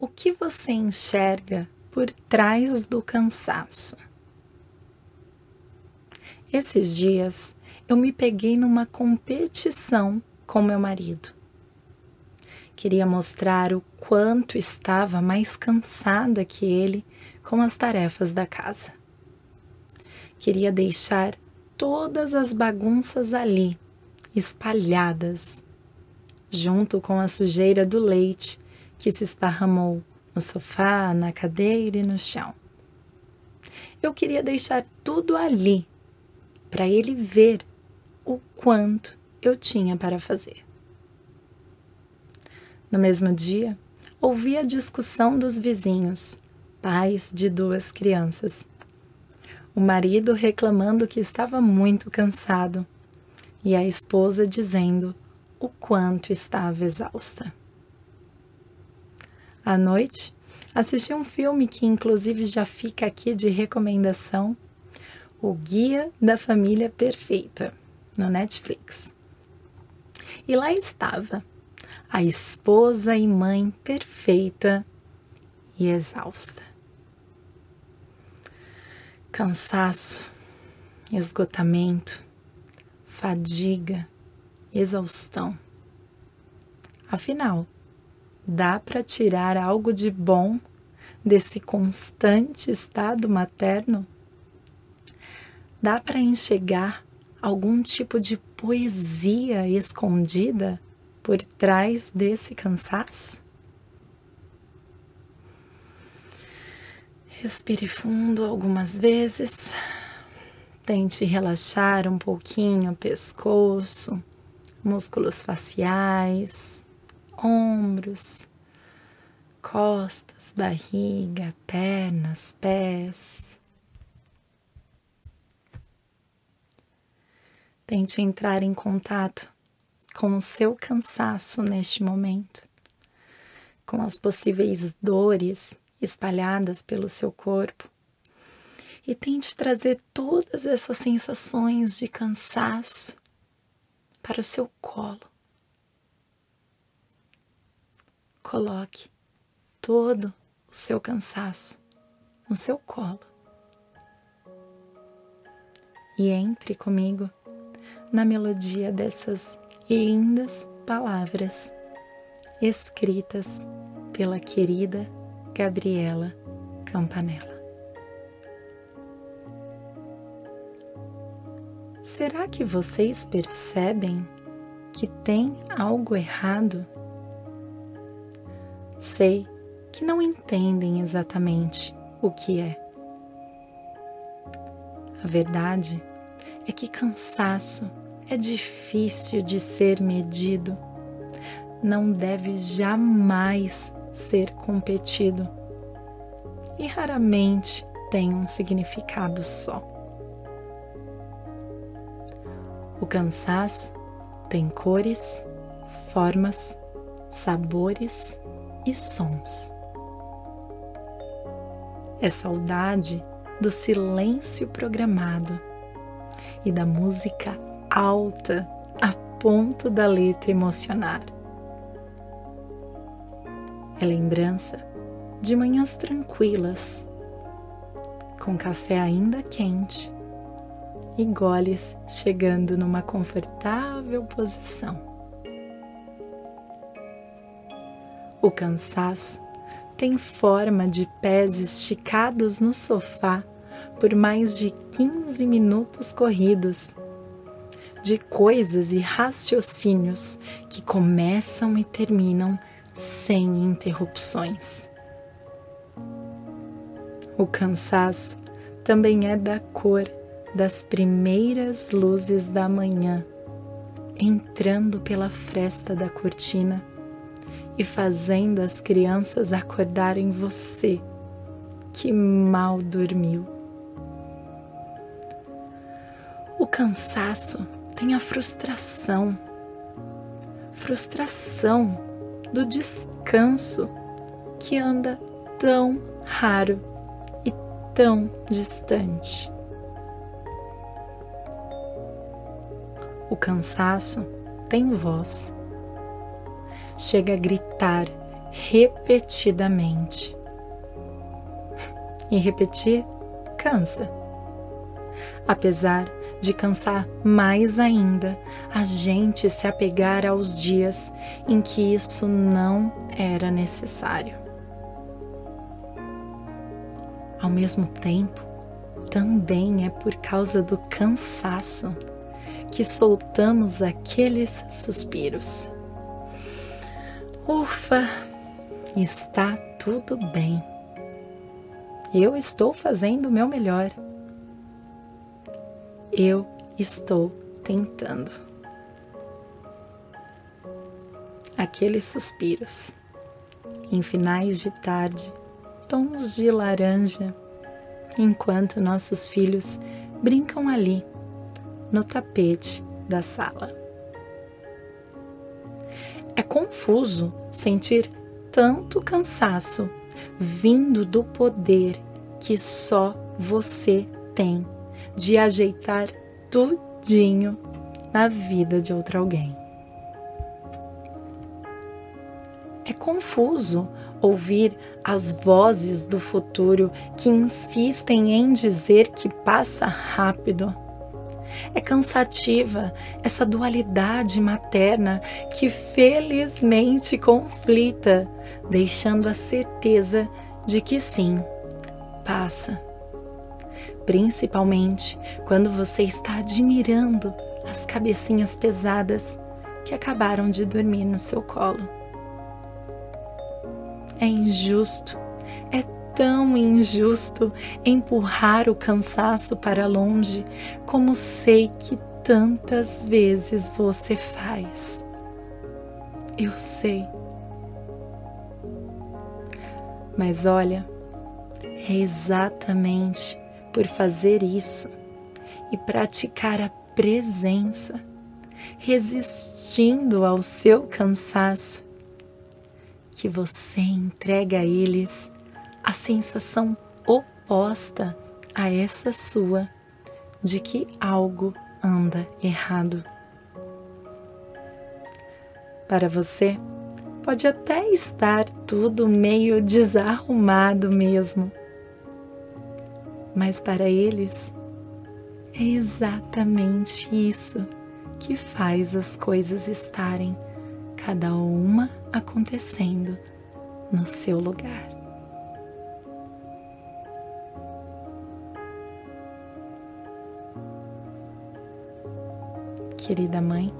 o que você enxerga por trás do cansaço? Esses dias eu me peguei numa competição com meu marido. Queria mostrar o quanto estava mais cansada que ele com as tarefas da casa. Queria deixar todas as bagunças ali, espalhadas, junto com a sujeira do leite que se esparramou no sofá, na cadeira e no chão. Eu queria deixar tudo ali para ele ver o quanto eu tinha para fazer. No mesmo dia, ouvi a discussão dos vizinhos, pais de duas crianças. O marido reclamando que estava muito cansado e a esposa dizendo o quanto estava exausta. À noite, assisti um filme que, inclusive, já fica aqui de recomendação: O Guia da Família Perfeita, no Netflix. E lá estava a esposa e mãe perfeita e exausta. Cansaço, esgotamento, fadiga, exaustão. Afinal, dá para tirar algo de bom desse constante estado materno? Dá para enxergar algum tipo de poesia escondida por trás desse cansaço? Respire fundo algumas vezes. Tente relaxar um pouquinho o pescoço, músculos faciais, ombros, costas, barriga, pernas, pés. Tente entrar em contato com o seu cansaço neste momento, com as possíveis dores espalhadas pelo seu corpo. E tente trazer todas essas sensações de cansaço para o seu colo. Coloque todo o seu cansaço no seu colo. E entre comigo na melodia dessas lindas palavras escritas pela querida Gabriela Campanella. Será que vocês percebem que tem algo errado Sei que não entendem exatamente o que é. A verdade é que cansaço é difícil de ser medido, não deve jamais ser competido e raramente tem um significado só. O cansaço tem cores, formas, sabores e sons. É saudade do silêncio programado e da música alta a ponto da letra emocionar. É lembrança de manhãs tranquilas, com café ainda quente e goles chegando numa confortável posição. O cansaço tem forma de pés esticados no sofá por mais de 15 minutos corridos, de coisas e raciocínios que começam e terminam sem interrupções. O cansaço também é da cor das primeiras luzes da manhã entrando pela fresta da cortina e fazendo as crianças acordarem você que mal dormiu. O cansaço tem a frustração, frustração do descanso que anda tão raro e tão distante. O cansaço tem voz chega a gritar repetidamente. E repetir cansa. Apesar de cansar mais ainda a gente se apegar aos dias em que isso não era necessário. Ao mesmo tempo, também é por causa do cansaço que soltamos aqueles suspiros. Ufa, está tudo bem. Eu estou fazendo o meu melhor. Eu estou tentando. Aqueles suspiros, em finais de tarde, tons de laranja, enquanto nossos filhos brincam ali, no tapete da sala. É confuso sentir tanto cansaço vindo do poder que só você tem de ajeitar tudinho na vida de outro alguém. É confuso ouvir as vozes do futuro que insistem em dizer que passa rápido. É cansativa essa dualidade materna que felizmente conflita, deixando a certeza de que sim, passa principalmente quando você está admirando as cabecinhas pesadas que acabaram de dormir no seu colo. É injusto, é tão injusto empurrar o cansaço para longe, como sei que tantas vezes você faz. Eu sei. Mas olha, é exatamente por fazer isso e praticar a presença, resistindo ao seu cansaço, que você entrega a eles a sensação oposta a essa sua de que algo anda errado. Para você, pode até estar tudo meio desarrumado mesmo mas para eles é exatamente isso que faz as coisas estarem cada uma acontecendo no seu lugar. Querida mãe,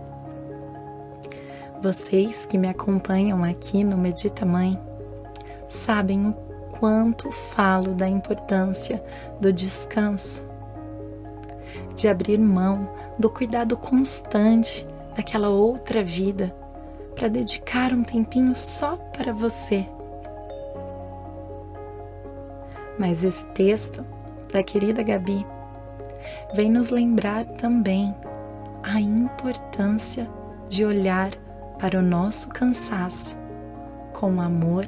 vocês que me acompanham aqui no Medita Mãe sabem o quanto falo da importância do descanso, de abrir mão do cuidado constante daquela outra vida para dedicar um tempinho só para você. Mas esse texto da querida Gabi vem nos lembrar também a importância de olhar para o nosso cansaço com amor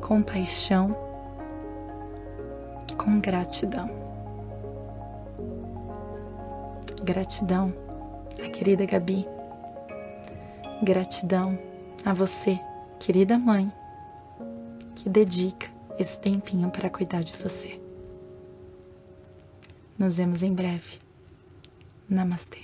com paixão, com gratidão. Gratidão querida Gabi. Gratidão a você, querida mãe, que dedica esse tempinho para cuidar de você. Nos vemos em breve. ナマステ